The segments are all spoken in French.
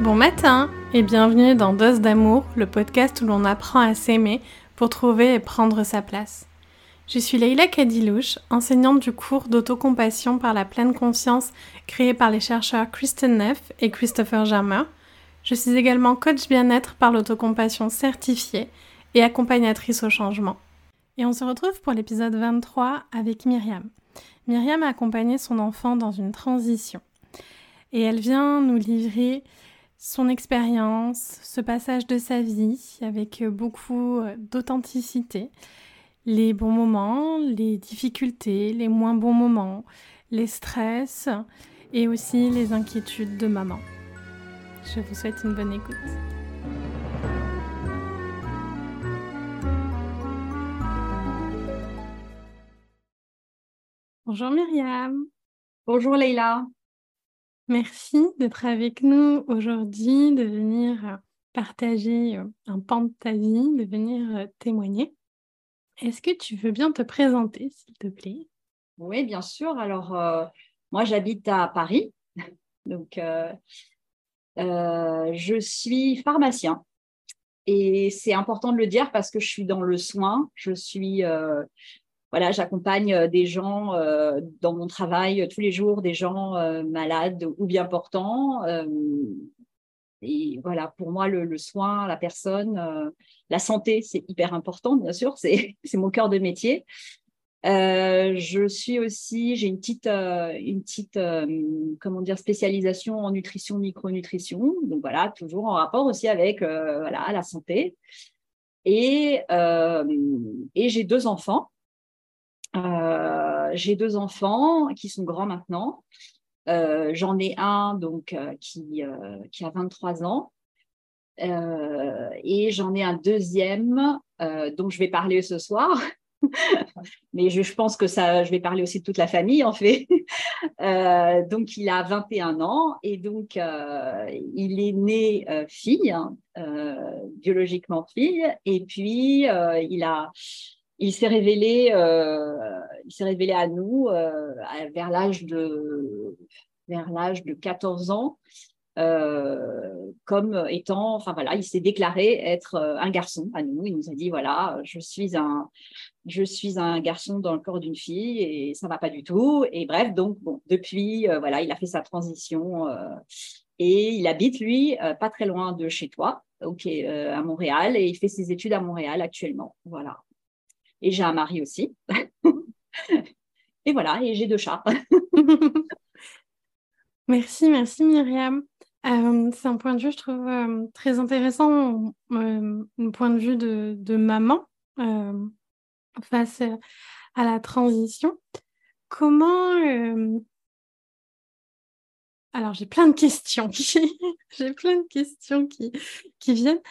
Bon matin et bienvenue dans Dose d'amour, le podcast où l'on apprend à s'aimer pour trouver et prendre sa place. Je suis Leïla Kadilouche, enseignante du cours d'autocompassion par la pleine conscience créé par les chercheurs Kristen Neff et Christopher Germer. Je suis également coach bien-être par l'autocompassion certifiée et accompagnatrice au changement. Et on se retrouve pour l'épisode 23 avec Myriam. Myriam a accompagné son enfant dans une transition. Et elle vient nous livrer son expérience, ce passage de sa vie avec beaucoup euh, d'authenticité, les bons moments, les difficultés, les moins bons moments, les stress et aussi les inquiétudes de maman. Je vous souhaite une bonne écoute. Bonjour Myriam. Bonjour Leïla. Merci d'être avec nous aujourd'hui, de venir partager euh, un pan de ta vie, de venir euh, témoigner. Est-ce que tu veux bien te présenter, s'il te plaît? Oui, bien sûr. Alors, euh, moi, j'habite à Paris. Donc, je suis pharmacien. Et c'est important de le dire parce que je suis dans le soin. Je suis voilà, j'accompagne euh, des gens euh, dans mon travail euh, tous les jours, des gens malades ou bien portants. et voilà, pour moi, le, soin, la personne, la santé, c'est hyper important, bien sûr, c'est mon cœur de métier. je suis aussi, j'ai une petite, une petite, comment dire, spécialisation en nutrition, micronutrition. Donc voilà, toujours en rapport aussi avec voilà la santé. Et, et j'ai deux enfants. Euh, j'ai deux enfants qui sont grands maintenant. Euh, j'en ai un donc euh, qui, qui a 23 ans et j'en ai un deuxième dont je vais parler ce soir. Mais je, pense que ça, je vais parler aussi de toute la famille en fait. donc il a 21 ans et donc il est né fille, hein, biologiquement fille, et puis il a il s'est révélé, euh, il s'est révélé à nous euh, vers l'âge de vers l'âge de 14 ans euh, comme étant, enfin voilà, il s'est déclaré être un garçon à nous. Il nous a dit voilà, je suis un je suis un garçon dans le corps d'une fille et ça va pas du tout. Et bref, donc bon, depuis voilà, il a fait sa transition et il habite lui pas très loin de chez toi, ok, à Montréal et il fait ses études à Montréal actuellement. Voilà. Et j'ai un mari aussi. et voilà, et j'ai deux chats. merci, merci Myriam. Euh, c'est un point de vue, je trouve, euh, très intéressant, euh, un point de vue de, de maman face à la transition. Comment... Alors, j'ai plein de questions. j'ai plein de questions qui, qui viennent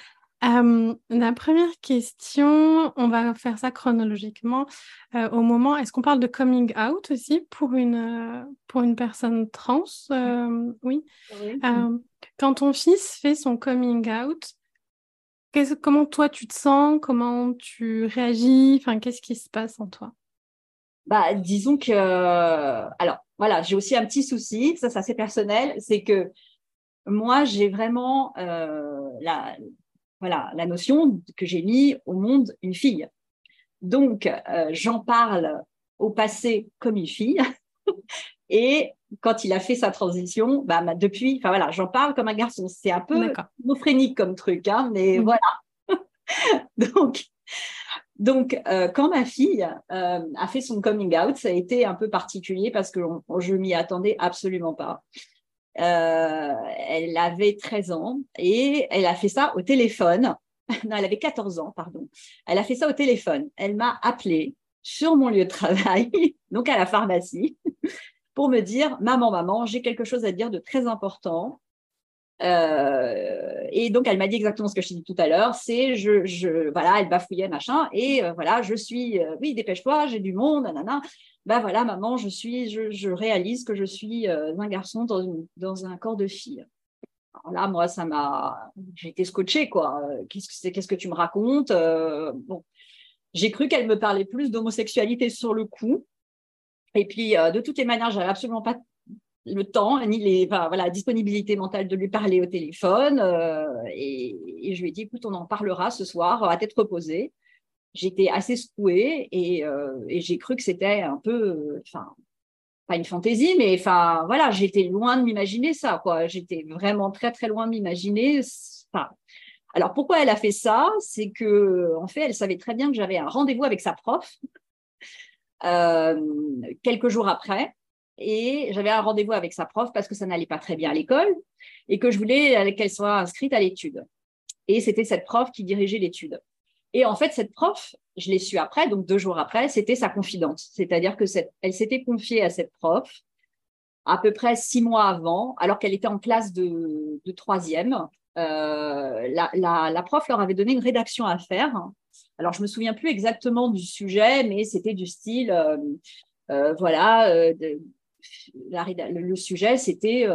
la première question, on va faire ça chronologiquement. au moment, est-ce qu'on parle de coming out aussi pour une, pour une personne trans Oui. quand ton fils fait son coming out, comment toi tu te sens Comment tu réagis Enfin, qu'est-ce qui se passe en toi? Bah, disons que, alors voilà, j'ai aussi un petit souci, ça c'est assez personnel, c'est que moi j'ai vraiment la, voilà, la notion que j'ai mis au monde une fille. Donc, euh, j'en parle au passé comme une fille. Et quand il a fait sa transition, bah, depuis, enfin voilà, j'en parle comme un garçon. C'est un peu mophrénique comme truc, hein, mais mm. voilà. donc, donc euh, quand ma fille euh, a fait son coming out, ça a été un peu particulier parce que je m'y attendais absolument pas. Euh, elle avait 13 ans et elle a fait ça au téléphone. Non, elle avait 14 ans, pardon. Elle a fait ça au téléphone. Elle m'a appelé sur mon lieu de travail, donc à la pharmacie, pour me dire Maman, maman, j'ai quelque chose à dire de très important. Euh, et donc, elle m'a dit exactement ce que je t'ai dit tout à l'heure. C'est, je, je, voilà, elle bafouillait, machin. Et euh, voilà, je suis, oui, dépêche-toi, j'ai du monde, nanana. Ben voilà, maman, je suis, je, réalise que je suis un garçon dans, une, dans un corps de fille. Alors là, moi, ça m'a, j'ai été scotchée, quoi. Qu'est-ce que qu'est-ce que tu me racontes Bon, j'ai cru qu'elle me parlait plus d'homosexualité sur le coup. Et puis, de toutes les manières, j'avais absolument pas le temps, ni les, voilà, la disponibilité mentale de lui parler au téléphone. et, et, je lui ai dit, écoute, on en parlera ce soir à tête reposée. J'étais assez secouée et, et j'ai cru que c'était un peu, enfin, pas une fantaisie, mais enfin, voilà, j'étais loin de m'imaginer ça, quoi. J'étais vraiment très, très loin de m'imaginer. Enfin, alors, pourquoi elle a fait ça? C'est que, en fait, elle savait très bien que j'avais un rendez-vous avec sa prof euh, quelques jours après. Et j'avais un rendez-vous avec sa prof parce que ça n'allait pas très bien à l'école et que je voulais qu'elle soit inscrite à l'étude. Et c'était cette prof qui dirigeait l'étude. Et en fait, cette prof, je l'ai su après, donc deux jours après, c'était sa confidente. C'est-à-dire que elle s'était confiée à cette prof à peu près six mois avant, alors qu'elle était en classe de, troisième. Euh, la, prof leur avait donné une rédaction à faire. Alors, je me souviens plus exactement du sujet, mais c'était du style, euh, euh, voilà, le, sujet, c'était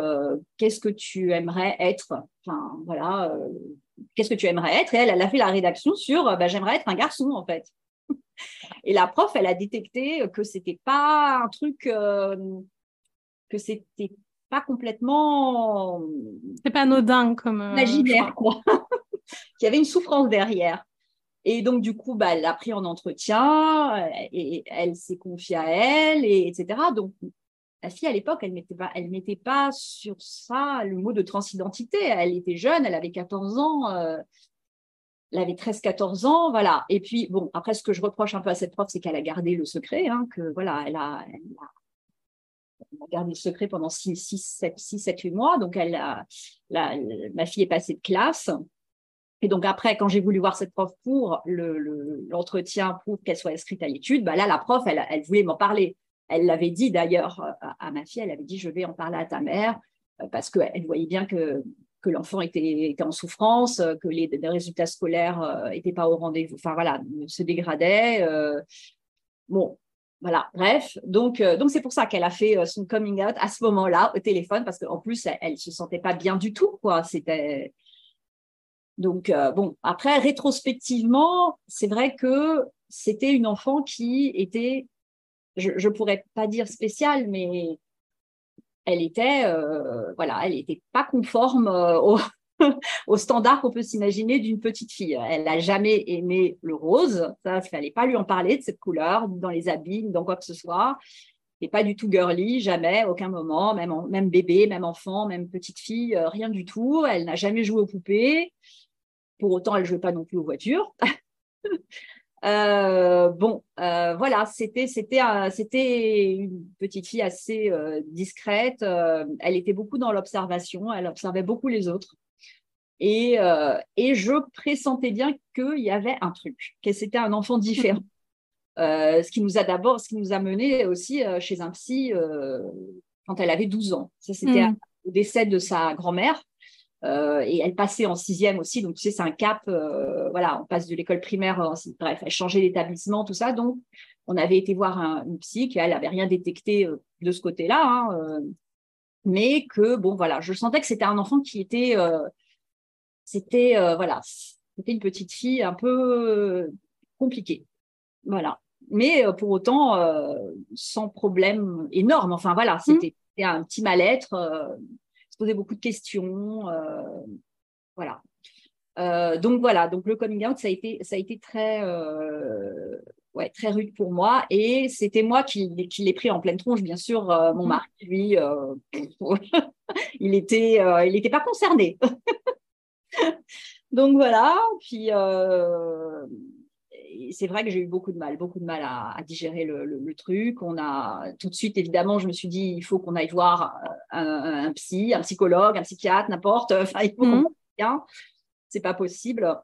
qu'est-ce que tu aimerais être? Enfin, voilà, qu'est-ce que tu aimerais être? Et elle, elle a fait la rédaction sur bah, j'aimerais être un garçon, en fait. Et la prof, elle a détecté que c'était pas un truc, que c'était pas complètement. C'est pas anodin comme. Euh, imaginaire, quoi. Qu'il y avait une souffrance derrière. Et donc, du coup, bah, elle l'a pris en entretien et elle s'est confiée à elle, et, etc. Donc, la fille, à l'époque, elle mettait, pas, mettait pas sur ça le mot de transidentité. Elle était jeune, elle avait 14 ans. Euh, elle avait 13-14 ans, voilà. Et puis, bon, après, ce que je reproche un peu à cette prof, c'est qu'elle a gardé le secret, hein, que voilà, elle a, elle le secret pendant 6, 7, 6, 7, 8 mois. Donc, elle ma fille est passée de classe. Et donc, après, quand j'ai voulu voir cette prof pour l'entretien le, pour qu'elle soit inscrite à l'étude, bah là, la prof, elle voulait m'en parler. Elle l'avait dit d'ailleurs à, ma fille, elle avait dit, je vais en parler à ta mère, euh, parce qu'elle voyait bien que, l'enfant était, en souffrance, que les, résultats scolaires n'étaient euh, pas au rendez-vous, enfin voilà, se dégradaient. Euh. bon, voilà, bref, donc euh, c'est pour ça qu'elle a fait euh, son coming out à ce moment-là au téléphone parce qu'en plus elle, ne se sentait pas bien du tout quoi. C'était donc euh, bon après rétrospectivement c'est vrai que c'était une enfant qui était je ne pourrais pas dire spéciale mais elle était voilà elle n'était pas conforme au, au standard qu'on peut s'imaginer d'une petite fille. Elle n'a jamais aimé le rose, ça, il fallait pas lui en parler de cette couleur, dans les habits, dans quoi que ce soit. Et pas du tout girly, jamais, aucun moment, même, même bébé, même enfant, même petite fille, euh, rien du tout. Elle n'a jamais joué aux poupées. Pour autant, elle ne jouait pas non plus aux voitures. Euh, bon, euh, voilà, c'était c'était c'était une petite fille assez discrète. elle était beaucoup dans l'observation. Elle observait beaucoup les autres. Et, euh, et je pressentais bien qu'il y avait un truc, que c'était un enfant différent. Euh, ce qui nous a d'abord, ce qui nous a mené aussi euh, chez un psy quand elle avait 12 ans. Ça, c'était mm. au décès de sa grand-mère. Et elle passait en sixième aussi, donc tu sais, c'est un cap. voilà, on passe de l'école primaire, bref, elle changeait d'établissement, tout ça. Donc, on avait été voir un, une psy qui, elle, avait rien détecté de ce côté-là, hein, mais que, bon, voilà, je sentais que c'était un enfant qui était c'était euh, voilà, c'était une petite fille un peu euh, compliquée. Voilà. Mais euh, pour autant, sans problème énorme. Enfin voilà, mmh. c'était un petit mal-être, se posait beaucoup de questions. voilà. donc voilà, donc le coming out, ça a été, ça a été très, ouais, très rude pour moi. Et c'était moi qui, qui l'ai pris en pleine tronche, bien sûr. mon mmh. mari, lui, il était, il n'était pas concerné. Donc voilà, puis euh, c'est vrai que j'ai eu beaucoup de mal, beaucoup de mal à, digérer le, truc. On a tout de suite, évidemment, je me suis dit, il faut qu'on aille voir un, psy, un psychologue, un psychiatre, n'importe. Enfin, il faut mmh. qu'on C'est pas possible.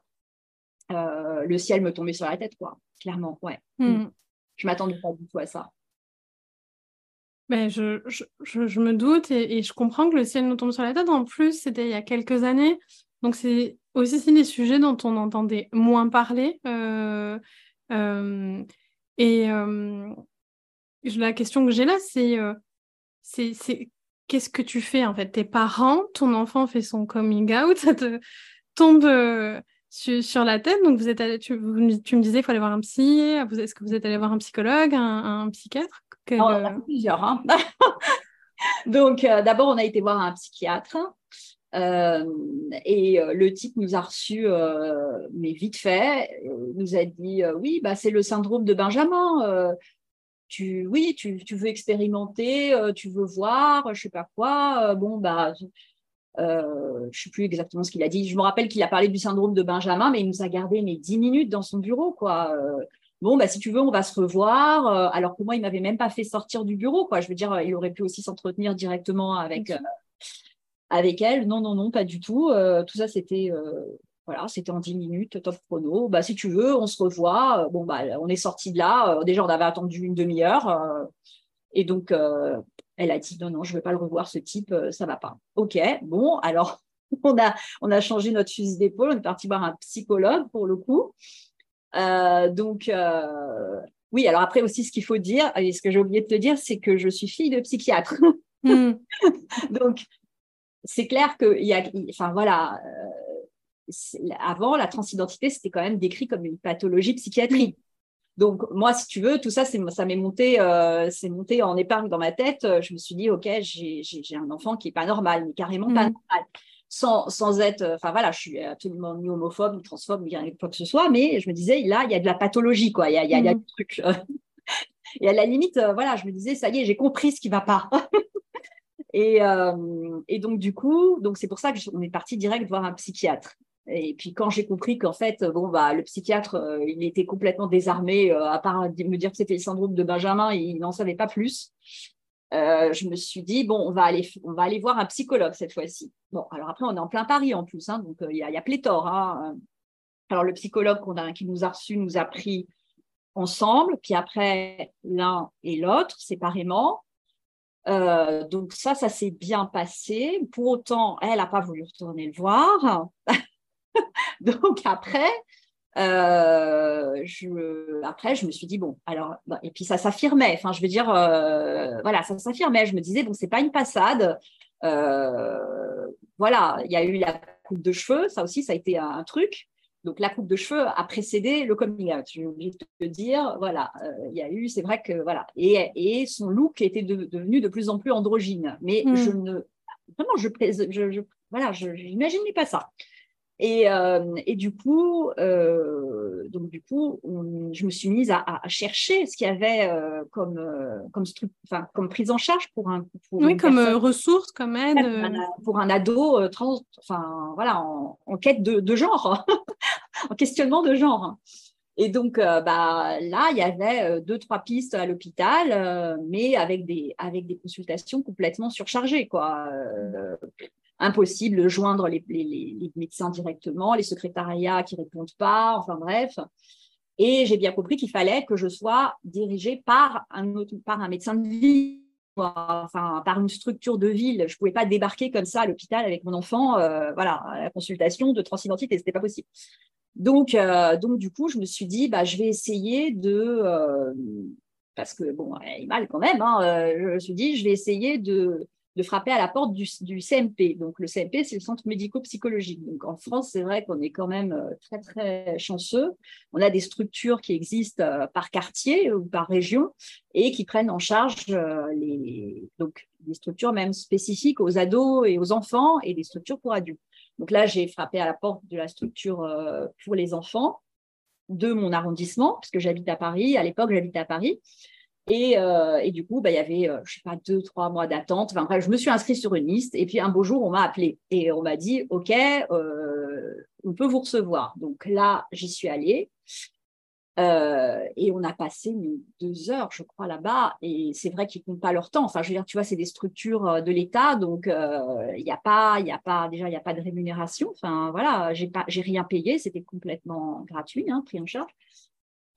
Euh, le ciel me tombait sur la tête, quoi. Clairement, ouais. Mmh. Mmh. Je m'attendais pas du tout à ça. Ben, je, je, je, me doute et, et, je comprends que le ciel nous tombe sur la tête. En plus, c'était il y a quelques années. Donc, c'est aussi des sujets dont on entendait moins parler. Euh, euh, et euh, la question que j'ai là, c'est c'est qu'est-ce que tu fais en fait? Tes parents, ton enfant fait son coming out, ça te tombe sur, la tête. Donc, vous êtes allé, tu, tu me disais qu'il faut aller voir un psy. Est-ce que vous êtes allé voir un psychologue, un, psychiatre? Plusieurs. Hein. Donc, d'abord, on a été voir un psychiatre. Et le type nous a reçus, mais vite fait, nous a dit oui, bah, c'est le syndrome de Benjamin tu, oui, tu, veux expérimenter, euh, tu veux voir, je sais pas quoi. Euh, bon, bah, euh, je sais plus exactement ce qu'il a dit. Je me rappelle qu'il a parlé du syndrome de Benjamin, mais il nous a gardé mes dix minutes dans son bureau, quoi. Euh, bon, bah, si tu veux, on va se revoir. alors que moi, il m'avait même pas fait sortir du bureau, quoi. Je veux dire, il aurait pu aussi s'entretenir directement avec, avec elle. Non, non, non, pas du tout. tout ça, c'était voilà, c'était en 10 minutes, top chrono. Bah, si tu veux, on se revoit. Euh, bon, bah, on est sorti de là. Euh, déjà, on avait attendu une demi-heure. Euh, et donc, elle a dit non, non, je ne veux pas le revoir, ce type, ça ne va pas. OK, bon, alors, on a, on a changé notre fusil d'épaule. On est parti voir un psychologue pour le coup. donc, oui, alors après aussi, ce qu'il faut dire, et ce que j'ai oublié de te dire, c'est que je suis fille de psychiatre. Hmm. donc, c'est clair qu'il y a, enfin voilà, avant, la transidentité, c'était quand même décrit comme une pathologie psychiatrique. Donc, moi, si tu veux, tout ça, ça m'est monté, euh, monté en épargne dans ma tête. Je me suis dit, OK, j'ai un enfant qui n'est pas normal, mais carrément pas mm. normal. Sans, sans être, enfin voilà, je suis absolument ni homophobe, ni transphobe, ni quoi que ce soit, mais je me disais, là, il y a de la pathologie, quoi. Il y a, y a, mm. des trucs. Et à la limite, euh, voilà, je me disais, ça y est, j'ai compris ce qui ne va pas. et, euh, et, donc, du coup, donc c'est pour ça qu'on est parti direct voir un psychiatre. Et puis quand j'ai compris qu'en fait, bon bah le psychiatre, euh, il était complètement désarmé, euh, à part me dire que c'était le syndrome de Benjamin, il n'en savait pas plus. Euh, je me suis dit bon, on va aller, on va aller voir un psychologue cette fois-ci. Bon, alors après on est en plein Paris en plus, hein, donc il y, a, y a pléthore. Hein. Alors le psychologue qui nous a reçus nous a pris ensemble, puis après l'un et l'autre séparément. Donc ça, ça s'est bien passé. Pour autant, elle n'a pas voulu retourner le voir. Donc après, euh, je, après, je me suis dit, bon, alors, et puis ça s'affirmait, enfin, je veux dire, euh, voilà, ça s'affirmait. Je me disais, bon, c'est pas une passade. Euh, voilà, il y a eu la coupe de cheveux, ça aussi, ça a été un, truc. Donc, la coupe de cheveux a précédé le coming out. J'ai oublié de te dire, voilà, il y a eu, c'est vrai que, voilà, et, et son look était devenu de plus en plus androgyne. Mais je hmm. ne, vraiment, je, je, je voilà, je n'imaginais pas ça. Et, euh, et, du coup, euh, donc du coup, je me suis mise à, chercher ce qu'il y avait euh, comme, comme, enfin, comme prise en charge pour un. oui, comme ressource, comme aide. Pour un ado trans, enfin voilà, en, quête de, de genre, en questionnement de genre. Et donc, bah, là, il y avait deux, trois pistes à l'hôpital, mais avec des, avec des consultations complètement surchargées. Quoi impossible de joindre les, médecins directement, les secrétariats qui répondent pas, enfin bref. Et j'ai bien compris qu'il fallait que je sois dirigée par un, par un médecin de ville, enfin par une structure de ville. Je ne pouvais pas débarquer comme ça à l'hôpital avec mon enfant, euh, voilà, à la consultation de transidentité, c'était pas possible. Donc, euh, donc du coup, je me suis dit, bah, je vais essayer de, euh, parce que bon, il mal quand même. Hein, je me suis dit, je vais essayer de de frapper à la porte du, CMP. Donc, le CMP, c'est le centre médico-psychologique. Donc, en France, c'est vrai qu'on est quand même euh, très, très chanceux. On a des structures qui existent euh, par quartier ou par région et qui prennent en charge euh, les, donc, des structures même spécifiques aux ados et aux enfants et des structures pour adultes. Donc là, j'ai frappé à la porte de la structure pour les enfants de mon arrondissement, puisque j'habite à Paris. À l'époque, j'habitais à Paris. Euh, et, du coup, bah, il y avait, euh, je sais pas, deux, trois mois d'attente. Enfin, bref, je me suis inscrite sur une liste. Et puis, un beau jour, on m'a appelé et on m'a dit, OK, euh, on peut vous recevoir. Donc là, j'y suis allée. et on a passé deux heures, je crois, là-bas. Et c'est vrai qu'ils ne comptent pas leur temps. Enfin, je veux dire, tu vois, c'est des structures de l'État. Donc, il n'y a pas, il a pas, déjà, il n'y a pas de rémunération. Enfin, voilà, j'ai pas, j'ai rien payé. C'était complètement gratuit, hein, pris en charge.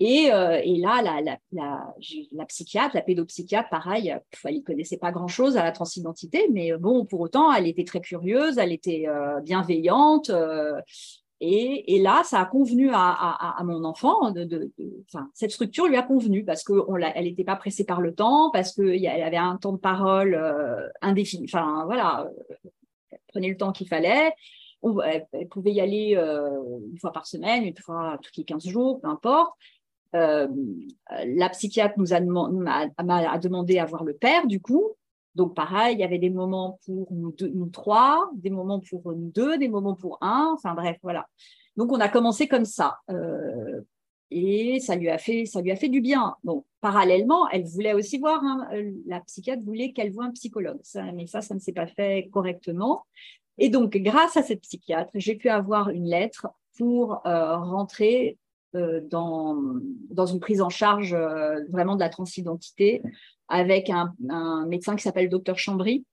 Et, euh, et, là, la, la, psychiatre, la pédopsychiatre, pareil, elle ne connaissait pas grand-chose à la transidentité, mais euh, bon, pour autant, elle était très curieuse, elle était euh, bienveillante. Et, là, ça a convenu à, mon enfant. Cette structure lui a convenu parce qu'elle n'était pas pressée par le temps, parce qu'elle avait un temps de parole indéfini. Enfin, voilà, elle prenait le temps qu'il fallait. elle, pouvait y aller une fois par semaine, une fois tous les 15 jours, peu importe. Euh, la psychiatre nous a, demandé à voir le père, du coup. Donc, pareil, il y avait des moments pour nous, nous trois, des moments pour nous deux, des moments pour un. Enfin, bref, voilà. Donc, on a commencé comme ça. Euh, et ça lui a fait ça lui a fait du bien. Bon, parallèlement, elle voulait aussi voir la psychiatre voulait qu'elle voie un psychologue. mais ça, ça ne s'est pas fait correctement. Et donc, grâce à cette psychiatre, j'ai pu avoir une lettre pour euh, rentrer dans, dans une prise en charge euh, vraiment de la transidentité avec un, médecin qui s'appelle docteur Chambry,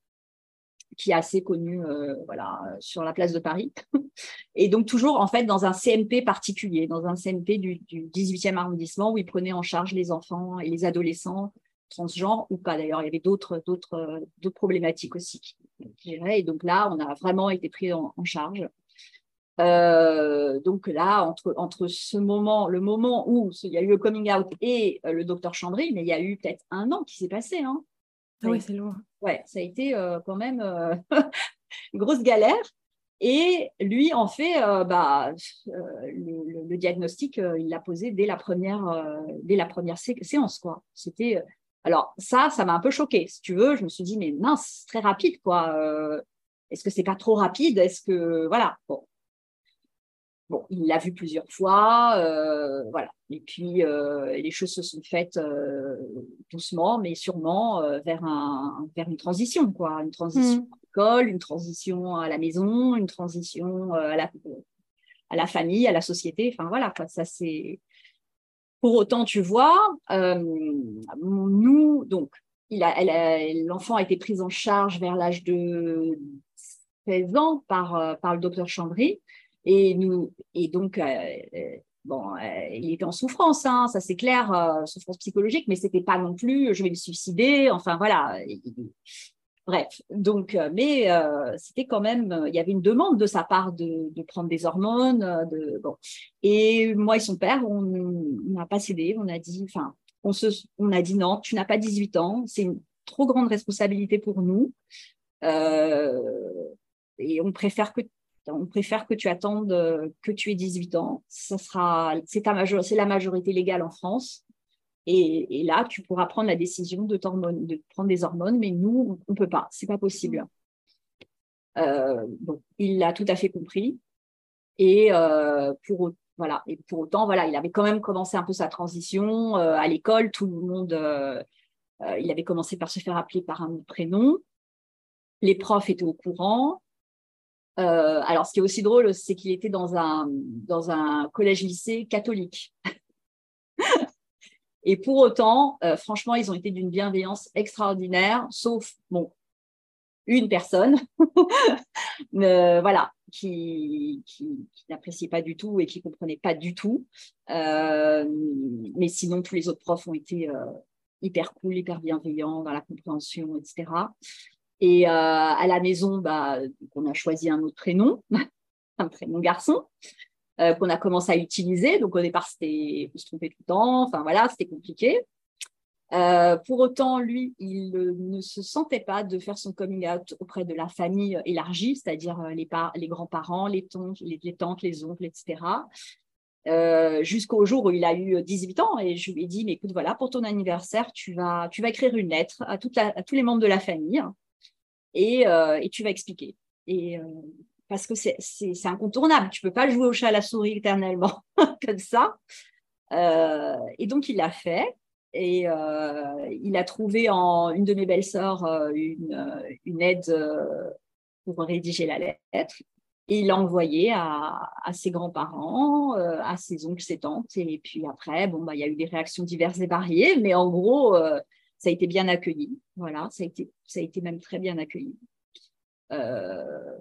qui est assez connu euh, voilà, sur la place de Paris. Et donc toujours en fait dans un CMP particulier, dans un CMP du, du 18e arrondissement où il prenait en charge les enfants et les adolescents transgenres ou pas d'ailleurs. Il y avait d'autres d'autres problématiques aussi. Et donc là, on a vraiment été pris en, charge. Euh, donc là, entre, entre ce moment, le moment où il y a eu le coming out et euh, le docteur Chambry, mais il y a eu peut-être un an qui s'est passé. Hein. Ah oui, c'est loin. Ouais, ça a été euh, quand même une grosse galère. Et lui, en fait, bah, le, diagnostic, il l'a posé dès la première, dès la première séance. Quoi. C'était, alors ça, ça m'a un peu choqué. Si tu veux, je me suis dit, mais mince, c'est très rapide. quoi. Est-ce que c'est pas trop rapide? Est-ce que voilà bon. Bon, il l'a vu plusieurs fois, euh, voilà. Et puis euh, les choses se sont faites euh, doucement, mais sûrement vers un vers une transition, quoi, une transition mm. à l'école, une transition à la maison, une transition à la à la famille, à la société. Enfin voilà, quoi, ça c'est. Pour autant, tu vois, nous donc, il a, l'enfant a été pris en charge vers l'âge de 16 ans par par le docteur Chambry. Et, nous, et donc, euh, euh, bon, euh, il était en souffrance, hein, ça c'est clair, souffrance psychologique, mais c'était pas non plus je vais me suicider, enfin voilà. Bref, donc, mais c'était quand même, il y avait une demande de sa part de, prendre des hormones. De, bon. Et moi et son père, on n'a pas cédé, on a dit, enfin, on, se, on a dit non, tu n'as pas 18 ans, c'est une trop grande responsabilité pour nous. et on préfère que on préfère que tu attendes euh, que tu aies 18 ans. Ça sera, c'est c'est la majorité légale en France. Et, là, tu pourras prendre la décision de, de prendre des hormones, mais nous, on ne peut pas, c'est pas possible. Euh, bon, il l'a tout à fait compris. Et euh, pour voilà, et pour autant, voilà, il avait quand même commencé un peu sa transition à l'école. Tout le monde, il avait commencé par se faire appeler par un prénom. Les profs étaient au courant. Euh, alors, ce qui est aussi drôle, c'est qu'il était dans un, collège-lycée catholique. Et pour autant, euh, franchement, ils ont été d'une bienveillance extraordinaire, sauf, bon, une personne, euh, voilà, qui, n'appréciait pas du tout et qui comprenait pas du tout. mais sinon, tous les autres profs ont été hyper cool, hyper bienveillants dans la compréhension, etc. Et euh, à la maison, bah, on a choisi un autre prénom, un prénom garçon, euh, qu'on a commencé à utiliser. Donc au départ, c'était, se trompait tout le temps. Enfin voilà, c'était compliqué. Euh, pour autant, lui, il ne se sentait pas de faire son coming out auprès de la famille élargie, c'est-à-dire les, les grands-parents, les, tantes, les, tantes, les oncles, etc. jusqu'au jour où il a eu 18 ans et je lui ai dit mais écoute voilà pour ton anniversaire tu vas tu vas écrire une lettre toute à tous les membres de la famille euh, et, tu vas expliquer. Et, euh, parce que c'est incontournable. Tu peux pas jouer au chat à la souris éternellement comme ça. Euh, et donc, il l'a fait. Et il a trouvé en une de mes belles-sœurs une, une, aide pour rédiger la lettre. Et il l'a envoyé à, à ses grands-parents, à ses oncles, ses tantes. Et puis après, bon, bah, il y a eu des réactions diverses et variées. Mais en gros, ça a été bien accueilli. Voilà, ça a été, ça a été même très bien accueilli. Euh,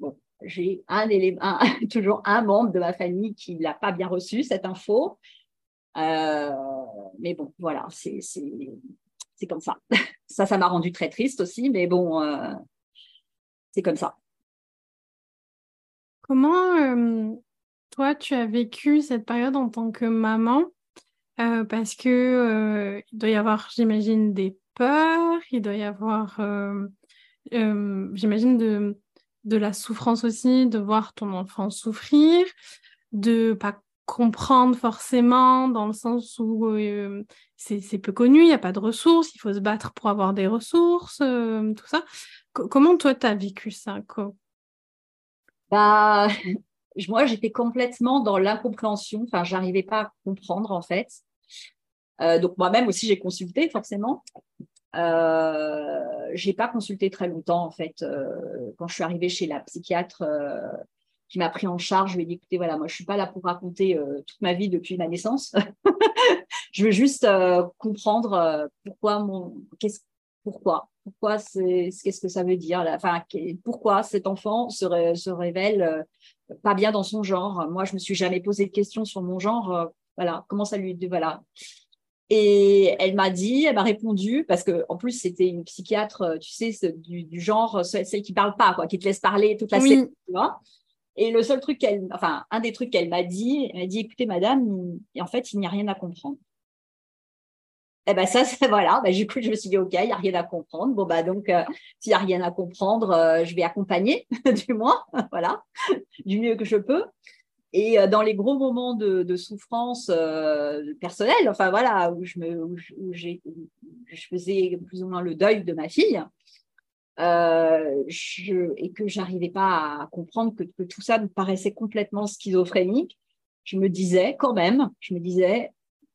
bon, j'ai un élément, toujours un membre de ma famille qui l'a pas bien reçu cette info. Euh, mais bon, voilà, c'est c'est comme ça. Ça, ça m'a rendu très triste aussi, mais bon, euh, c'est comme ça. Comment toi tu as vécu cette période en tant que maman? Euh, parce que euh, il doit y avoir, j'imagine, des peurs, il doit y avoir, euh, j'imagine, de, de la souffrance aussi, de voir ton enfant souffrir, de pas comprendre forcément, dans le sens où c'est peu connu, il n'y a pas de ressources, il faut se battre pour avoir des ressources, tout ça. comment toi, tu as vécu ça bah, Moi, j'étais complètement dans l'incompréhension, enfin, j'arrivais pas à comprendre en fait. Euh, donc moi-même aussi, j'ai consulté forcément. Euh, j'ai pas consulté très longtemps en fait. quand je suis arrivée chez la psychiatre qui m'a pris en charge. Je lui ai dit, écoutez, voilà, moi, je suis pas là pour raconter euh, toute ma vie depuis ma naissance. je veux juste euh, comprendre euh, pourquoi mon, qu'est-ce, pourquoi, qu'est-ce que ça veut dire, enfin, pourquoi cet enfant se, se révèle pas bien dans son genre? Moi, je me suis jamais posé de questions sur mon genre. voilà, comment ça lui, voilà. Et elle m'a dit, elle m'a répondu, parce que en plus c'était une psychiatre, tu sais, du, du genre celle qui parle pas, quoi, qui te laisse parler toute la oui. tu vois. Et le seul truc qu'elle, enfin, un des trucs qu'elle m'a dit, elle m'a dit, écoutez, madame, en fait, il n'y a rien à comprendre. Et eh ben ça, voilà. Ben, du coup, je me suis dit, ok, il n'y a rien à comprendre. Bon, bah donc, euh, s'il n'y a rien à comprendre, euh, je vais accompagner, du moins, voilà, du mieux que je peux. Et euh, dans les gros moments de, souffrance personnelle, enfin voilà, où je me, où je faisais plus ou moins le deuil de ma fille, euh, je, et que j'arrivais pas à comprendre que, que, tout ça me paraissait complètement schizophrénique, je me disais quand même, je me disais,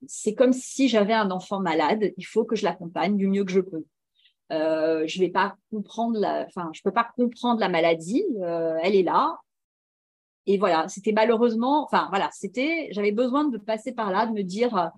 c'est comme si j'avais un enfant malade, il faut que je l'accompagne du mieux que je peux. Euh, je vais pas comprendre la, enfin, je peux pas comprendre la maladie, euh, elle est là. Et voilà, c'était malheureusement, enfin voilà, c'était, j'avais besoin de passer par là, de me dire,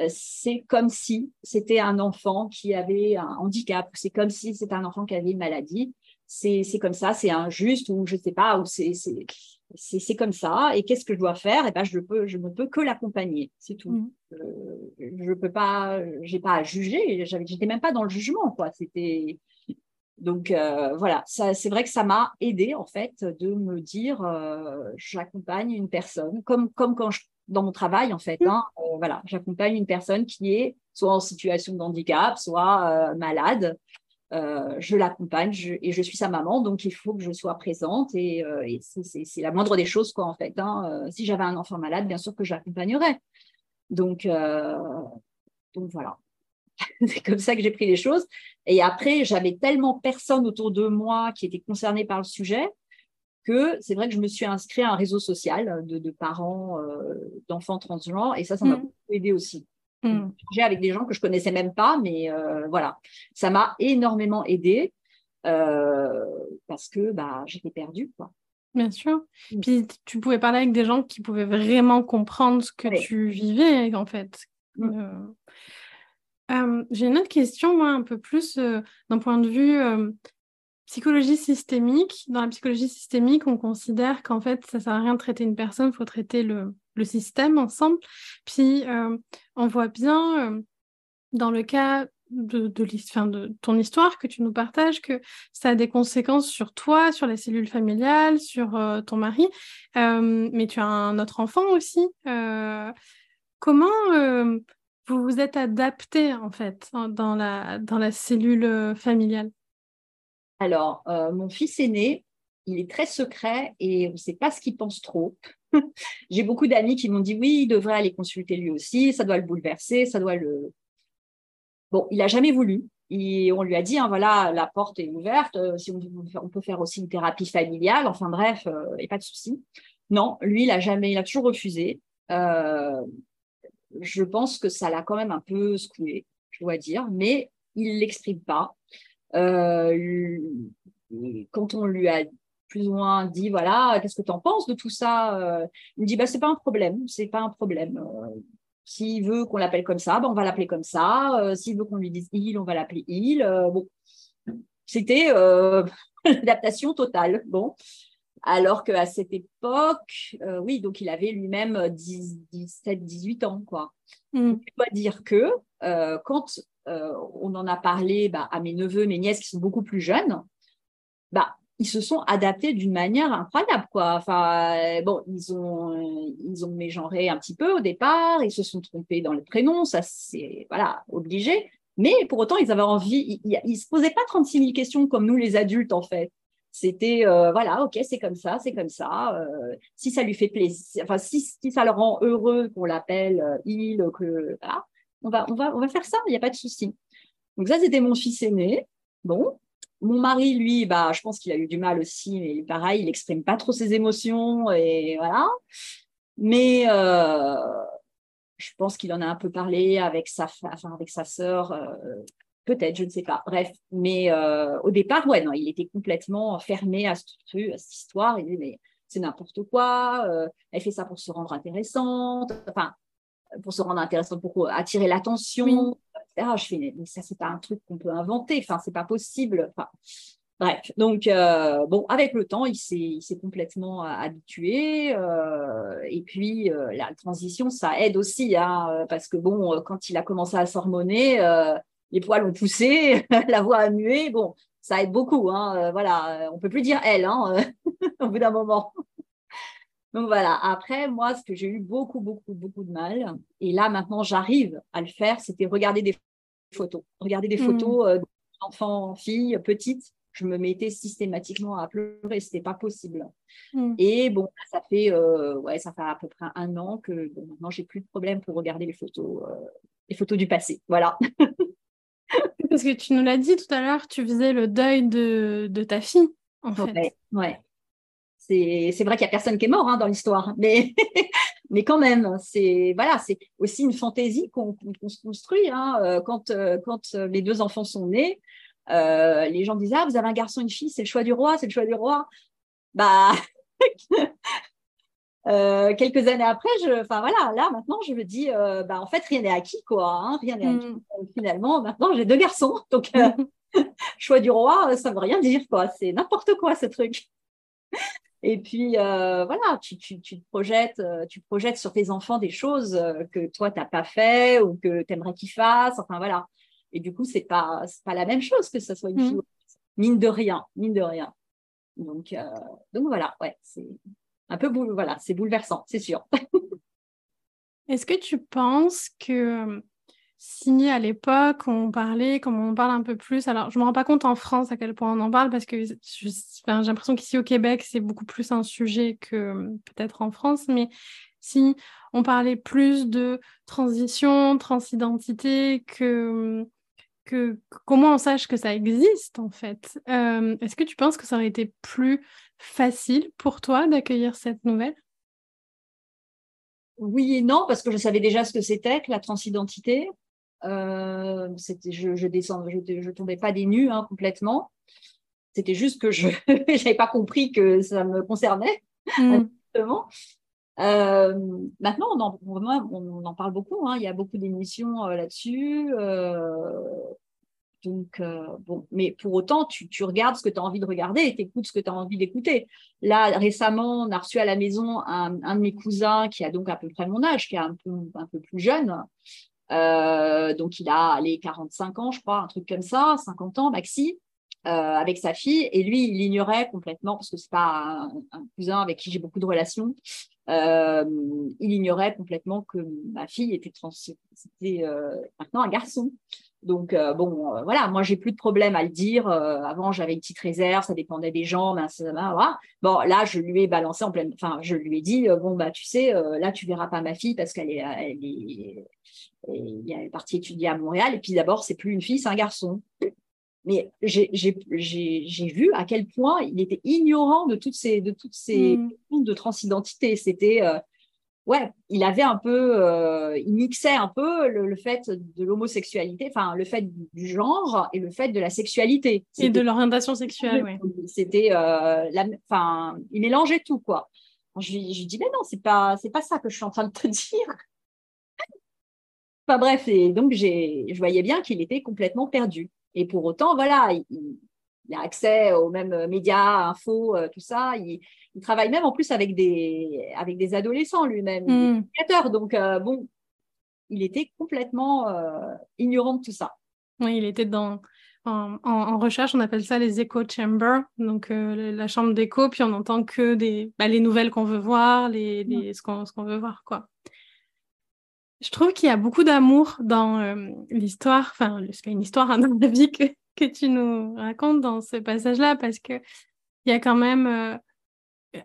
euh, c'est comme si c'était un enfant qui avait un handicap, c'est comme si c'était un enfant qui avait une maladie. C'est comme ça, c'est injuste ou je ne sais pas, ou c'est comme ça. Et qu'est-ce que je dois faire? Et eh ben, je, peux, je ne peux que l'accompagner, c'est tout. Mmh. Euh, je peux pas, j'ai pas à juger. J'étais même pas dans le jugement, quoi. C'était donc euh, voilà, c'est vrai que ça m'a aidé en fait de me dire j'accompagne une personne comme comme quand je dans mon travail en fait. Mmh. Hein, euh, voilà, j'accompagne une personne qui est soit en situation de handicap, soit euh, malade. Euh, je l'accompagne et je suis sa maman, donc il faut que je sois présente et, c'est la moindre des choses quoi en fait. Hein. si j'avais un enfant malade, bien sûr que j'accompagnerais. Donc, donc voilà, c'est comme ça que j'ai pris les choses. Et après, j'avais tellement personne autour de moi qui était concerné par le sujet que c'est vrai que je me suis inscrite à un réseau social de, parents euh, d'enfants transgenres et ça, ça m'a mm. beaucoup aidé aussi. Mm. J'ai avec des gens que je connaissais même pas, mais euh, voilà, ça m'a énormément aidé euh, parce que bah, j'étais perdue. Quoi. Bien sûr. Mm. Puis tu pouvais parler avec des gens qui pouvaient vraiment comprendre ce que tu vivais, en fait. J'ai une autre question, moi, un peu plus d'un point de vue psychologie systémique, dans la psychologie systémique, on considère qu'en fait, ça sert à rien de traiter une personne, il faut traiter le, système ensemble. Puis, euh, on voit bien, euh, dans le cas de, ton histoire que tu nous partages, que ça a des conséquences sur toi, sur la cellule familiale, sur euh, ton mari, mais tu as un autre enfant aussi. comment vous vous êtes adapté, en fait, dans la, dans la cellule familiale alors, euh, mon fils aîné, il est très secret et on ne sait pas ce qu'il pense trop. J'ai beaucoup d'amis qui m'ont dit oui, il devrait aller consulter lui aussi, ça doit le bouleverser, ça doit le. Bon, il n'a jamais voulu. Et on lui a dit, hein, voilà, la porte est ouverte, euh, si on, peut faire aussi une thérapie familiale, enfin bref, il euh, n'y a pas de souci. Non, lui, il a jamais, il a toujours refusé. Je pense que ça l'a quand même un peu secoué, je dois dire, mais il l'exprime pas. Euh, quand on lui a plus ou moins dit voilà qu'est-ce que tu en penses de tout ça euh, il me dit bah c'est pas un problème c'est pas un problème. Euh, s'il veut qu'on l'appelle comme ça bah, on va l'appeler comme ça. S'il veut qu'on lui dise il on va l'appeler il. Bon c'était l'adaptation totale. Bon alors qu'à cette époque oui donc il avait lui-même 17 18 ans quoi mmh. on doit dire que quand euh, on en a parlé bah, à mes neveux, mes nièces qui sont beaucoup plus jeunes, bah, ils se sont adaptés d'une manière incroyable. Quoi. Enfin, euh, bon, ils ont, ils ont mégenré un petit peu au départ, ils se sont trompés dans le prénom, ça c'est voilà, obligé. Mais pour autant, ils avaient envie, ils ne se posaient pas 36 000 questions comme nous les adultes en fait. C'était euh, voilà, ok, c'est comme ça, c'est comme ça. Euh, si ça lui fait plaisir, enfin si, si ça le rend heureux qu'on l'appelle euh, il, que on va on va on va faire ça, il n'y a pas de souci. Donc ça c'était mon fils aîné. Bon, mon mari lui, bah je pense qu'il a eu du mal aussi, mais pareil, il exprime pas trop ses émotions et voilà. Mais je pense qu'il en a un peu parlé avec sa enfin avec sa sœur Peut-être, je ne sais pas. Bref, mais euh, au départ, ouais, non, il était complètement fermé à, ce truc, à cette histoire. Il dit, mais c'est n'importe quoi, euh, elle fait ça pour se rendre intéressante, enfin, pour se rendre intéressante, pour attirer l'attention, etc. Je fais, mais ça, c'est pas un truc qu'on peut inventer, enfin, c'est pas possible. Enfin, bref, donc, euh, bon, avec le temps, il s'est complètement habitué. et puis, la transition, ça aide aussi, hein, parce que, bon, quand il a commencé à s'hormoner, les poils ont poussé, la voix a mué. Bon, ça aide beaucoup. Hein. Euh, voilà, on peut plus dire elle hein, au bout d'un moment. Donc voilà. Après, moi, ce que j'ai eu beaucoup, beaucoup, beaucoup de mal, et là maintenant j'arrive à le faire, c'était regarder des photos. Regarder des mmh. photos euh, d'enfants, filles, petites. Je me mettais systématiquement à pleurer, c'était pas possible. Mmh. Et bon, ça fait, euh, ouais, ça fait à peu près un an que bon, maintenant j'ai plus de problème pour regarder les photos, les photos du passé. Voilà. Parce que tu nous l'as dit tout à l'heure, tu faisais le deuil de, de ta fille, en fait. Ouais. C'est vrai qu'il n'y a personne qui est mort hein, dans l'histoire, mais, mais quand même, c'est voilà, c'est aussi une fantaisie qu'on se construit. Hein, euh, quand, euh, quand les deux enfants sont nés, euh, les gens disaient ah vous avez un garçon une fille, c'est le choix du roi, c'est le choix du roi. Bah Euh, quelques années après, je, enfin voilà, là maintenant, je me dis, euh, bah, en fait, rien n'est acquis, quoi. Hein, rien n'est acquis. Mm. finalement, maintenant, j'ai deux garçons, donc euh, choix du roi, ça veut rien dire, quoi. C'est n'importe quoi ce truc. Et puis voilà, tu, tu, tu, te projettes, tu projettes sur tes enfants des choses que toi t'as pas fait ou que tu aimerais qu'ils fassent. Enfin voilà. Et du coup, c'est pas pas la même chose que ce soit une mm. fille. Mine de rien, mine de rien. Donc donc voilà, ouais, c'est un peu voilà, c'est bouleversant, c'est sûr. Est-ce que tu penses que si à l'époque on parlait comme on parle un peu plus, alors je me rends pas compte en France à quel point on en parle parce que j'ai l'impression qu'ici au Québec c'est beaucoup plus un sujet que peut-être en France, mais si on parlait plus de transition, transidentité, que, que comment on sache que ça existe en fait, euh, est-ce que tu penses que ça aurait été plus facile pour toi d'accueillir cette nouvelle? Oui et non, parce que je savais déjà ce que c'était que la transidentité. Euh, je, je descends, je, je, tombais pas des nues hein, complètement. C'était juste que je n'avais pas compris que ça me concernait. Hmm. Euh, maintenant, on en, parle beaucoup. Hein. Il y a beaucoup d'émissions euh, là-dessus. Euh, donc, bon, mais pour autant, tu, regardes ce que tu as envie de regarder et tu écoutes ce que tu as envie d'écouter. Là, récemment, on a reçu à la maison un, de mes cousins qui a donc à peu près mon âge, qui est un peu, un peu plus jeune. Donc, il a les 45 ans, je crois, un truc comme ça, 50 ans, maxi, avec sa fille. Et lui, il ignorait complètement, parce que c'est pas un, cousin avec qui j'ai beaucoup de relations, euh, il ignorait complètement que ma fille était euh, maintenant un garçon. Donc euh, bon, voilà, moi j'ai plus de problème à le dire. Avant j'avais une petite réserve, ça dépendait des gens, ben, ça, voilà. Bon là je lui ai balancé en pleine, enfin je lui ai dit bon bah tu sais là tu verras pas ma fille parce qu'elle est, elle est, elle est partie étudier à Montréal et puis d'abord c'est plus une fille, c'est un garçon. Mais j'ai vu à quel point il était ignorant de toutes ces de toutes ces mmh. de transidentité. C'était ouais, il avait un peu, euh, il mixait un peu le, fait de l'homosexualité, enfin le fait du genre et le fait de la sexualité. Et de l'orientation sexuelle. C'était, euh, enfin, il mélangeait tout quoi. Je lui, je dis mais non, c'est pas, c'est pas ça que je suis en train de te dire. enfin bref, et donc j'ai, je voyais bien qu'il était complètement perdu. Et pour autant, voilà, il, il a accès aux mêmes médias, infos, euh, tout ça. Il, il travaille même en plus avec des, avec des adolescents lui-même, mm. Donc, euh, bon, il était complètement euh, ignorant de tout ça. Oui, il était dans, en, en, recherche, on appelle ça les echo chambers, donc euh, la chambre d'écho, puis on entend que des, bah, les nouvelles qu'on veut voir, les, les, ce qu'on veut voir, quoi. Je trouve qu'il y a beaucoup d'amour dans l'histoire, enfin, c'est une histoire, hein, dans la vie que, tu nous racontes dans ce passage-là, parce que il il y a quand même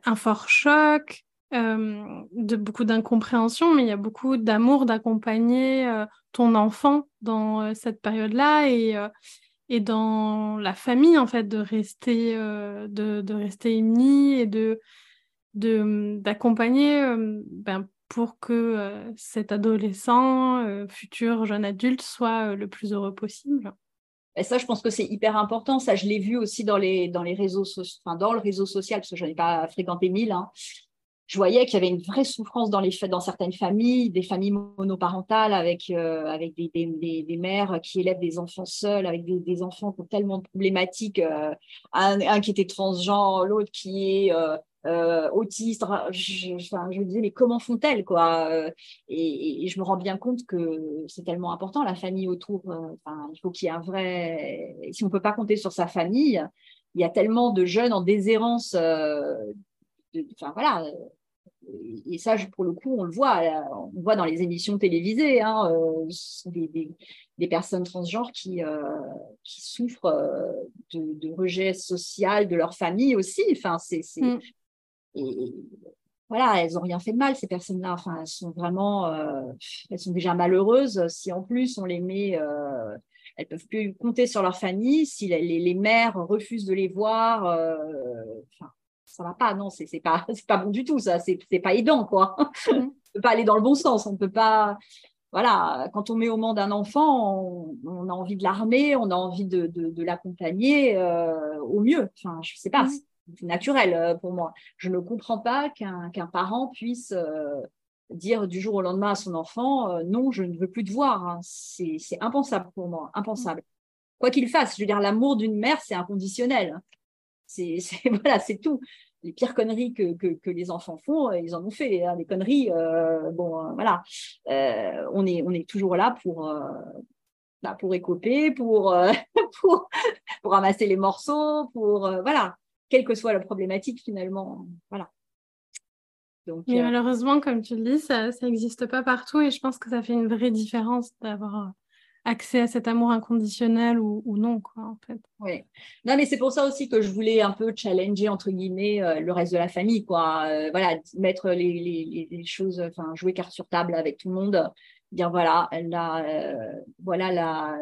un fort choc, de beaucoup d'incompréhension, mais il y a beaucoup d'amour d'accompagner ton enfant dans cette période-là et, et dans la famille, en fait, de rester, de, de, rester unis et de d'accompagner ben, pour que cet adolescent, futur jeune adulte, soit le plus heureux possible. Et ça, je pense que c'est hyper important. Ça, je l'ai vu aussi dans les, réseaux, enfin, dans le réseau social, parce que je n'en ai pas fréquenté mille. Hein je voyais qu'il y avait une vraie souffrance dans, les, dans certaines familles, des familles monoparentales avec, des, mères qui élèvent des enfants seuls, avec des, enfants qui ont tellement de problématiques, un, qui était transgenre, l'autre qui est autiste. Je, enfin, je me disais, mais comment font-elles quoi et, et, je me rends bien compte que c'est tellement important, la famille autour. Enfin, il faut qu'il y ait un vrai... Si on ne peut pas compter sur sa famille, il y a tellement de jeunes en déshérence enfin voilà. Et ça, pour le coup, on le voit, on voit dans les émissions télévisées, hein, euh, des, personnes transgenres qui, euh, qui souffrent euh, de, rejet social de leur famille aussi. Enfin, c'est, mm. Et, voilà, elles n'ont rien fait de mal, ces personnes-là. Enfin, elles sont vraiment, elles sont déjà malheureuses. Si en plus on les met, elles peuvent plus compter sur leur famille. Si les, les mères refusent de les voir, enfin, ça va pas, non, c'est pas, pas bon du tout, ça, c'est pas aidant, quoi. Mm. on peut pas aller dans le bon sens, on peut pas. Voilà, quand on met au monde un enfant, on, a envie de l'armer, on a envie de, de, l'accompagner euh, au mieux. Enfin, je sais pas, mm. Naturel euh, pour moi. Je ne comprends pas qu'un parent puisse euh, dire du jour au lendemain à son enfant non, je ne veux plus te voir. Hein. C'est impensable pour moi, impensable. Quoi qu'il fasse, je veux dire, l'amour d'une mère, c'est inconditionnel. C'est voilà, c'est tout les pires conneries que, que, les enfants font, euh, ils en ont fait. Hein, des conneries, euh, bon, euh, voilà. on, est, on est toujours là pour, bah, pour écoper, pour, pour, pour, ramasser les morceaux, pour, voilà, quelle que soit la problématique finalement. Voilà. Donc, malheureusement, comme tu le dis, ça n'existe pas partout et je pense que ça fait une vraie différence d'avoir accès à cet amour inconditionnel ou, non, quoi, en fait. Oui. Non, mais c'est pour ça aussi que je voulais un peu challenger, entre guillemets, euh, le reste de la famille, quoi. Euh, voilà, mettre les, les, choses, enfin, jouer carte sur table avec tout le monde, dire, voilà, là, euh, voilà la,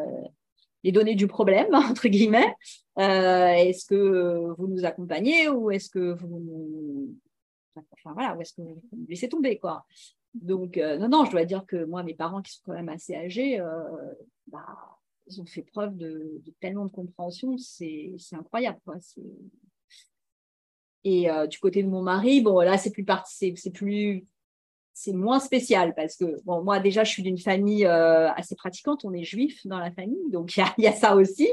les données du problème, entre guillemets. est-ce que vous nous accompagnez ou est-ce que vous... Enfin, voilà, laissez tomber, quoi. Donc, euh, non, non, je dois dire que moi, mes parents qui sont quand même assez âgés, euh, bah, ils ont fait preuve de, tellement de compréhension, c'est incroyable. Quoi. Et euh, du côté de mon mari, bon, là, c'est plus c'est plus, c'est moins spécial parce que, bon, moi, déjà, je suis d'une famille assez pratiquante, on est juif dans la famille, donc il y, a, ça aussi.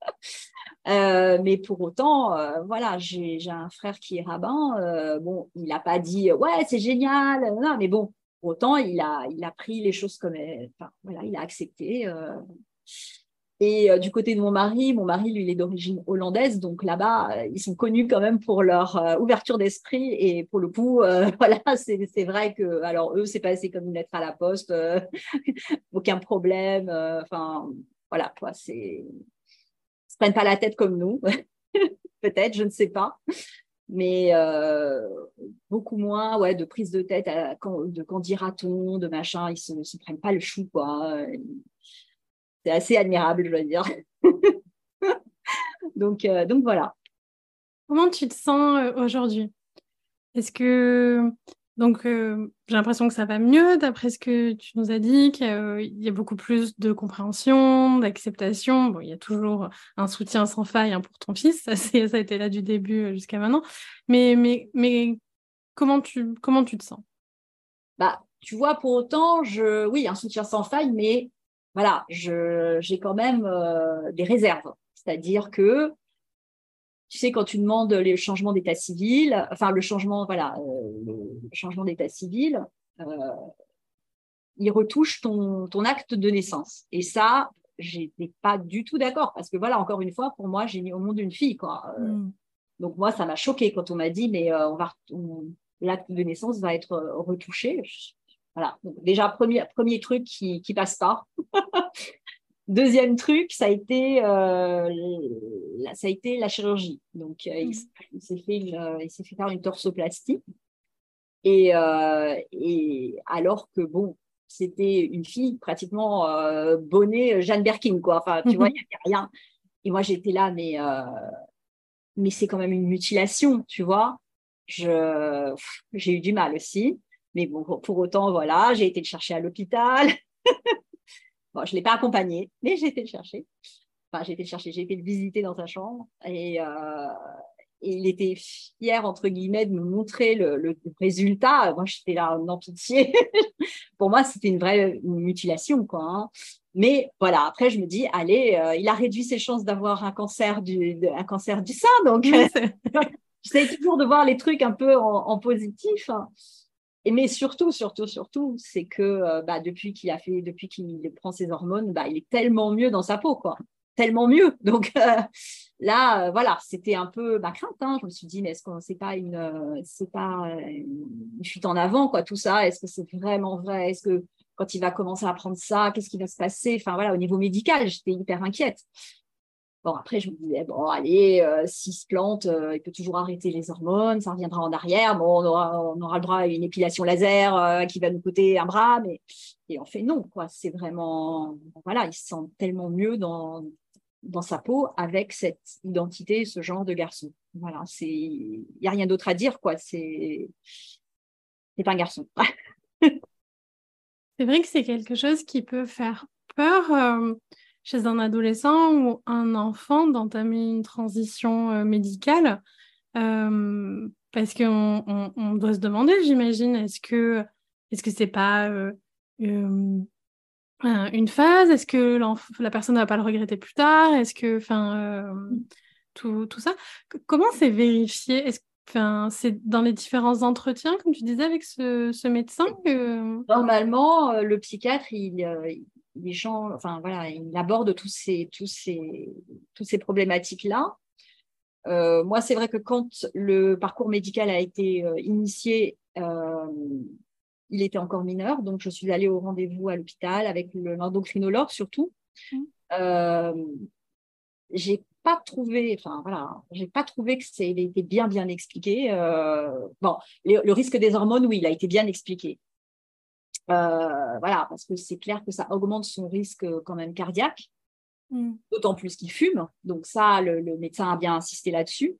Euh, mais pour autant, euh, voilà, j'ai un frère qui est rabbin. Euh, bon, il n'a pas dit ouais, c'est génial, non, mais bon, pour autant, il a, il a pris les choses comme, enfin, voilà, il a accepté. Et du côté de mon mari, mon mari, lui, il est d'origine hollandaise, donc là-bas, ils sont connus quand même pour leur ouverture d'esprit. Et pour le coup, voilà, c'est vrai que, alors eux, c'est passé comme une lettre à la poste, aucun problème. Enfin, voilà, quoi, c'est se prennent pas la tête comme nous, peut-être, je ne sais pas. Mais euh, beaucoup moins ouais, de prise de tête, de quand dira-t-on, de machin, ils ne se, prennent pas le chou. quoi. C'est assez admirable, je dois dire. donc, euh, donc voilà. Comment tu te sens euh, aujourd'hui? Est-ce que donc, euh, j'ai l'impression que ça va mieux d'après ce que tu nous as dit, qu'il y a beaucoup plus de compréhension, d'acceptation. Bon, il y a toujours un soutien sans faille hein, pour ton fils, ça, ça a été là du début jusqu'à maintenant. Mais, mais, mais comment, tu, comment tu te sens? Bah, Tu vois, pour autant, je... oui, un soutien sans faille, mais voilà, j'ai quand même euh, des réserves. C'est-à-dire que tu sais, quand tu demandes le changement d'état civil, enfin le changement, voilà, euh, le changement d'état civil, euh, il retouche ton, ton acte de naissance. Et ça, j'étais pas du tout d'accord parce que voilà, encore une fois, pour moi, j'ai mis au monde une fille, quoi. Mm. Donc moi, ça m'a choqué quand on m'a dit, mais on va, l'acte de naissance va être retouché. Voilà. Donc, déjà premier premier truc qui qui passe pas. Deuxième truc, ça a été euh, ça a été la chirurgie. Donc, il, mmh. s'est fait, il s'est fait faire une torsoplastie. Et, et alors que, bon, c'était une fille pratiquement euh, bonnée Jeanne Berkin, quoi. Enfin, tu vois, il n'y avait rien. Et moi, j'étais là, mais, mais c'est quand même une mutilation, tu vois. J'ai eu du mal aussi. Mais bon, pour autant, voilà, j'ai été le chercher à l'hôpital. bon, je ne l'ai pas accompagné, mais j'ai été le chercher. Enfin, j'ai été le chercher, j'ai été le visiter dans sa chambre. Et, euh, il était fier, entre guillemets, de me montrer le, résultat. Moi, j'étais là, non pitié. Pour moi, c'était une vraie mutilation, quoi. Hein. Mais voilà, après, je me dis, allez, euh, il a réduit ses chances d'avoir un cancer du, un cancer du sein. Donc, j'essaie toujours de voir les trucs un peu en, positif. Hein. Mais surtout, surtout, surtout, c'est que euh, bah, depuis qu'il a fait, depuis qu'il prend ses hormones, bah, il est tellement mieux dans sa peau, quoi tellement mieux. Donc euh, là, euh, voilà, c'était un peu ma crainte. Hein. Je me suis dit, mais est-ce que c'est pas une, c'est pas une fuite en avant, quoi, tout ça? Est-ce que c'est vraiment vrai? Est-ce que quand il va commencer à prendre ça, qu'est-ce qui va se passer? Enfin voilà, au niveau médical, j'étais hyper inquiète. Bon, après, je me disais, bon, allez, s'il se plante, il peut toujours arrêter les hormones, ça reviendra en arrière. Bon, on aura, on aura le droit à une épilation laser qui va nous coûter un bras, mais et en fait, non, quoi. C'est vraiment, voilà, il se sent tellement mieux dans, dans sa peau avec cette identité, ce genre de garçon. Voilà, il n'y a rien d'autre à dire quoi. C'est c'est pas un garçon. c'est vrai que c'est quelque chose qui peut faire peur euh, chez un adolescent ou un enfant d'entamer une transition euh, médicale euh, parce qu'on on, doit se demander, j'imagine, est-ce que est-ce que c'est pas une phase? Est-ce que la personne ne va pas le regretter plus tard? Est-ce que, enfin, euh, tout, tout, ça? comment c'est vérifié? Est-ce Enfin, c'est dans les différents entretiens, comme tu disais, avec ce, ce médecin Normalement, euh, le psychiatre, il, euh, il, enfin, voilà, il aborde tous ces, tous ces, toutes ces problématiques-là. moi, c'est vrai que quand le parcours médical a été initié, il était encore mineur, donc je suis allée au rendez-vous à l'hôpital avec l'endocrinologue surtout. Mmh. Euh, j'ai pas trouvé, enfin voilà, j'ai pas trouvé que c'est été bien bien expliqué. Euh, bon, le, risque des hormones, oui, il a été bien expliqué. Euh, voilà, parce que c'est clair que ça augmente son risque quand même cardiaque, mmh. d'autant plus qu'il fume. Donc ça, le, médecin a bien insisté là-dessus.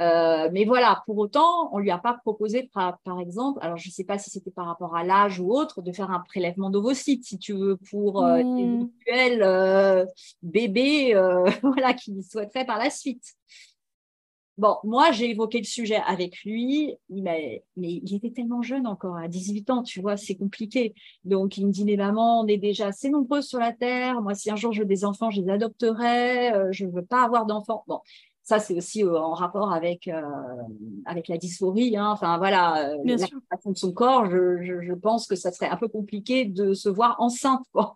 Euh, mais voilà, pour autant, on ne lui a pas proposé, par, exemple, alors je ne sais pas si c'était par rapport à l'âge ou autre, de faire un prélèvement d'ovocytes, si tu veux, pour euh, euh bébés euh, voilà, qui souhaiteraient par la suite. Bon, moi, j'ai évoqué le sujet avec lui, mais il était tellement jeune encore, à 18 ans, tu vois, c'est compliqué. Donc, il me dit, mais maman, on est déjà assez nombreuses sur la Terre. Moi, si un jour je veux des enfants, je les adopterai. je ne veux pas avoir d'enfants. Bon, ça, c'est aussi euh, en rapport avec, euh, avec la dysphorie. Hein. Enfin, voilà, euh, la façon de son corps, je, je, pense que ça serait un peu compliqué de se voir enceinte. Quoi.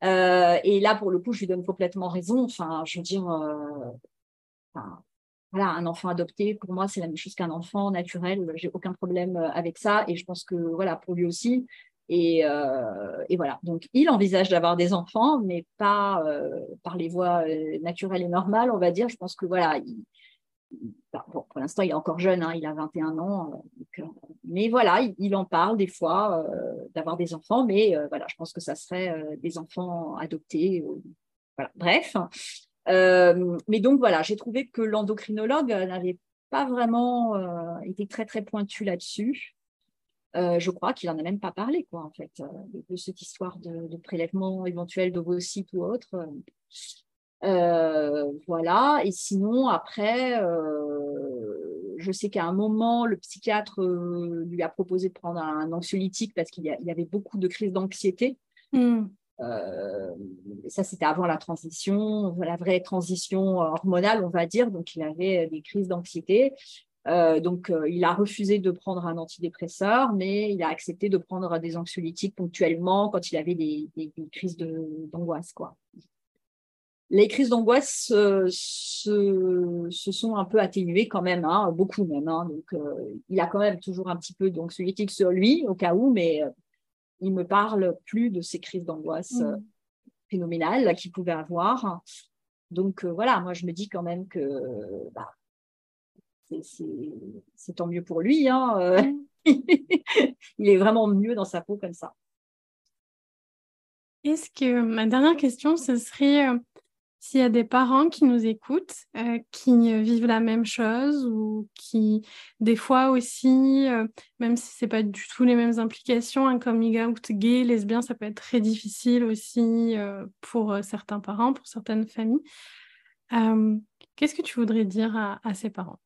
et là, pour le coup, je lui donne complètement raison. Enfin, je veux dire, voilà, un enfant adopté, pour moi, c'est la même chose qu'un enfant naturel. J'ai aucun problème avec ça. Et je pense que, voilà, pour lui aussi, euh, et, voilà, donc il envisage d'avoir des enfants, mais pas euh, par les voies euh, naturelles et normales, on va dire. Je pense que voilà, pour l'instant, il est encore jeune, hein, il a 21 ans, mais voilà, il, en parle des fois d'avoir des enfants, mais voilà, je pense que ça serait des enfants adoptés. voilà. Bref, mais donc voilà, j'ai trouvé que l'endocrinologue n'avait pas vraiment été très très pointu là-dessus. Euh, je crois qu'il n'en a même pas parlé, quoi, en fait, euh, de, cette histoire de, prélèvement éventuel d'ovocytes ou autre. Euh, voilà. Et sinon, après, je sais qu'à un moment, le psychiatre lui a proposé de prendre un, anxiolytique parce qu'il y, avait beaucoup de crises d'anxiété. Hmm. ça, c'était avant la transition, la vraie transition hormonale, on va dire. Donc, il avait des crises d'anxiété. Euh, donc, euh, il a refusé de prendre un antidépresseur, mais il a accepté de prendre des anxiolytiques ponctuellement quand il avait des, crises d'angoisse. quoi. Les crises d'angoisse euh, se, sont un peu atténuées quand même, hein, beaucoup même. Hein. donc, il a quand même toujours un petit peu d'anxiolytiques sur lui, au cas où, mais il me parle plus de ces crises d'angoisse mmh. phénoménales qu'il pouvait avoir. Donc voilà, moi je me dis quand même que bah, c'est tant mieux pour lui. Hein, mmh. il est vraiment mieux dans sa peau comme ça. Est-ce que ma dernière question, ce serait s'il y a des parents qui nous écoutent, euh, qui vivent la même chose ou qui, des fois aussi, euh, même si c'est pas du tout les mêmes implications, un coming out gay, lesbien, ça peut être très difficile aussi euh, pour certains parents, pour certaines familles. Qu'est-ce que tu voudrais dire à, ces parents?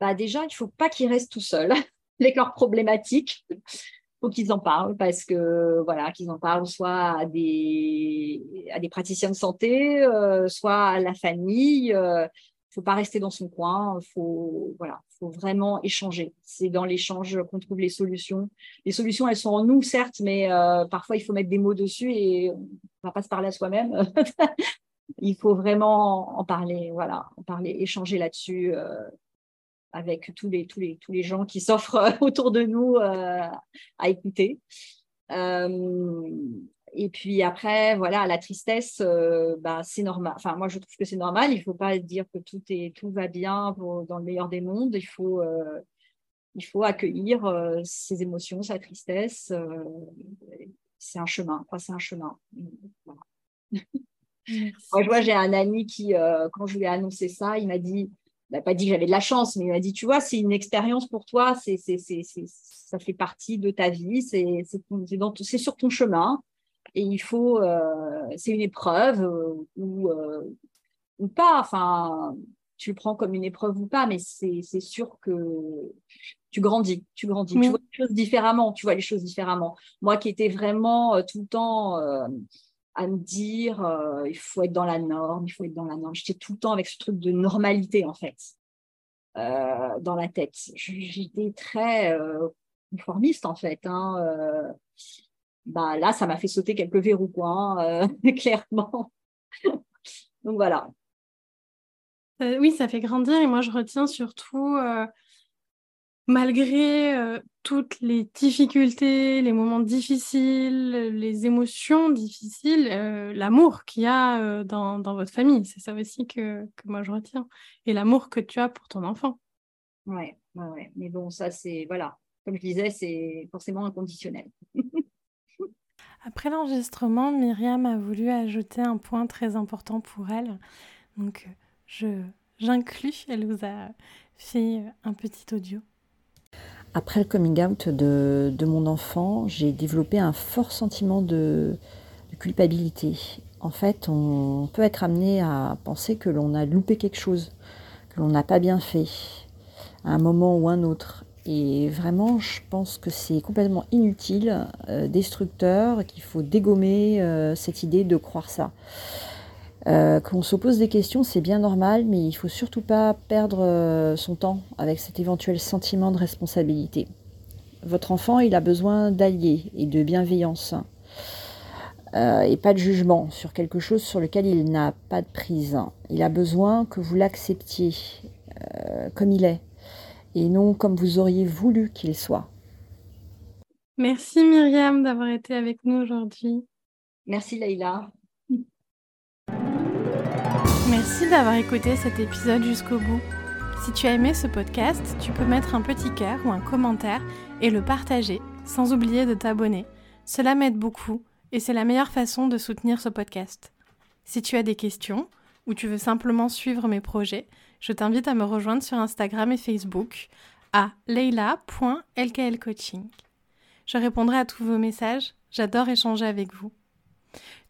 Bah Déjà, il ne faut pas qu'ils restent tout seuls avec leurs problématiques faut qu'ils en parlent parce que voilà qu'ils en parlent soit à des à des praticiens de santé euh, soit à la famille il euh, faut pas rester dans son coin faut voilà faut vraiment échanger. C'est dans l'échange qu'on trouve les solutions. Les solutions elles sont en nous certes mais euh, parfois il faut mettre des mots dessus et on va pas se parler à soi-même. Il faut vraiment en parler voilà en parler échanger là-dessus avec tous les, tous les, tous les gens qui s'offrent euh, autour de nous euh, à écouter. Euh, et puis après, voilà, la tristesse, bah, c'est normal. Enfin, moi, je trouve que c'est normal. Il ne faut pas dire que tout, est, tout va bien dans le meilleur des mondes. Il faut, il faut accueillir ses émotions, sa tristesse. c'est un chemin. c'est un chemin. Moi, je vois, j'ai un ami qui, quand je lui ai annoncé ça, il m'a dit n'a pas dit que j'avais de la chance, mais il m'a dit, tu vois, c'est une expérience pour toi, c'est, c'est, c'est, ça fait partie de ta vie, c'est, c'est, sur ton chemin, et il faut, euh, c'est une épreuve euh, ou, euh, ou pas, enfin, tu le prends comme une épreuve ou pas, mais c'est, c'est sûr que tu grandis, tu grandis, tu vois les choses différemment, tu vois les choses différemment. Moi qui étais vraiment tout le temps à me dire euh, il faut être dans la norme, il faut être dans la norme. J'étais tout le temps avec ce truc de normalité en fait euh, dans la tête. J'étais très euh, conformiste en fait. Hein, bah, là, ça m'a fait sauter quelques verrous, hein, clairement. Donc voilà. oui, ça fait grandir et moi je retiens surtout malgré euh, toutes les difficultés, les moments difficiles, les émotions difficiles, euh, l'amour qu'il y a euh, dans, votre famille. C'est ça aussi que, moi je retiens. Et l'amour que tu as pour ton enfant. Ouais, ouais, Mais bon, ça, c'est, voilà, comme je disais, c'est forcément inconditionnel. Après l'enregistrement, Myriam a voulu ajouter un point très important pour elle. Donc, je, j'inclus, elle vous a fait un petit audio. Après le coming out de, mon enfant, j'ai développé un fort sentiment de, culpabilité. En fait, on peut être amené à penser que l'on a loupé quelque chose, que l'on n'a pas bien fait, à un moment ou un autre. Et vraiment, je pense que c'est complètement inutile, euh, destructeur, qu'il faut dégommer euh, cette idée de croire ça. Euh, qu'on se pose des questions, c'est bien normal, mais il faut surtout pas perdre euh, son temps avec cet éventuel sentiment de responsabilité. Votre enfant, il a besoin d'alliés et de bienveillance, euh, et pas de jugement sur quelque chose sur lequel il n'a pas de prise. Il a besoin que vous l'acceptiez comme il est, et non comme vous auriez voulu qu'il soit. Merci Myriam d'avoir été avec nous aujourd'hui. Merci Leïla. Merci d'avoir écouté cet épisode jusqu'au bout. Si tu as aimé ce podcast, tu peux mettre un petit cœur ou un commentaire et le partager, sans oublier de t'abonner. Cela m'aide beaucoup et c'est la meilleure façon de soutenir ce podcast. Si tu as des questions ou tu veux simplement suivre mes projets, je t'invite à me rejoindre sur Instagram et Facebook à leila.lklcoaching. Je répondrai à tous vos messages, j'adore échanger avec vous.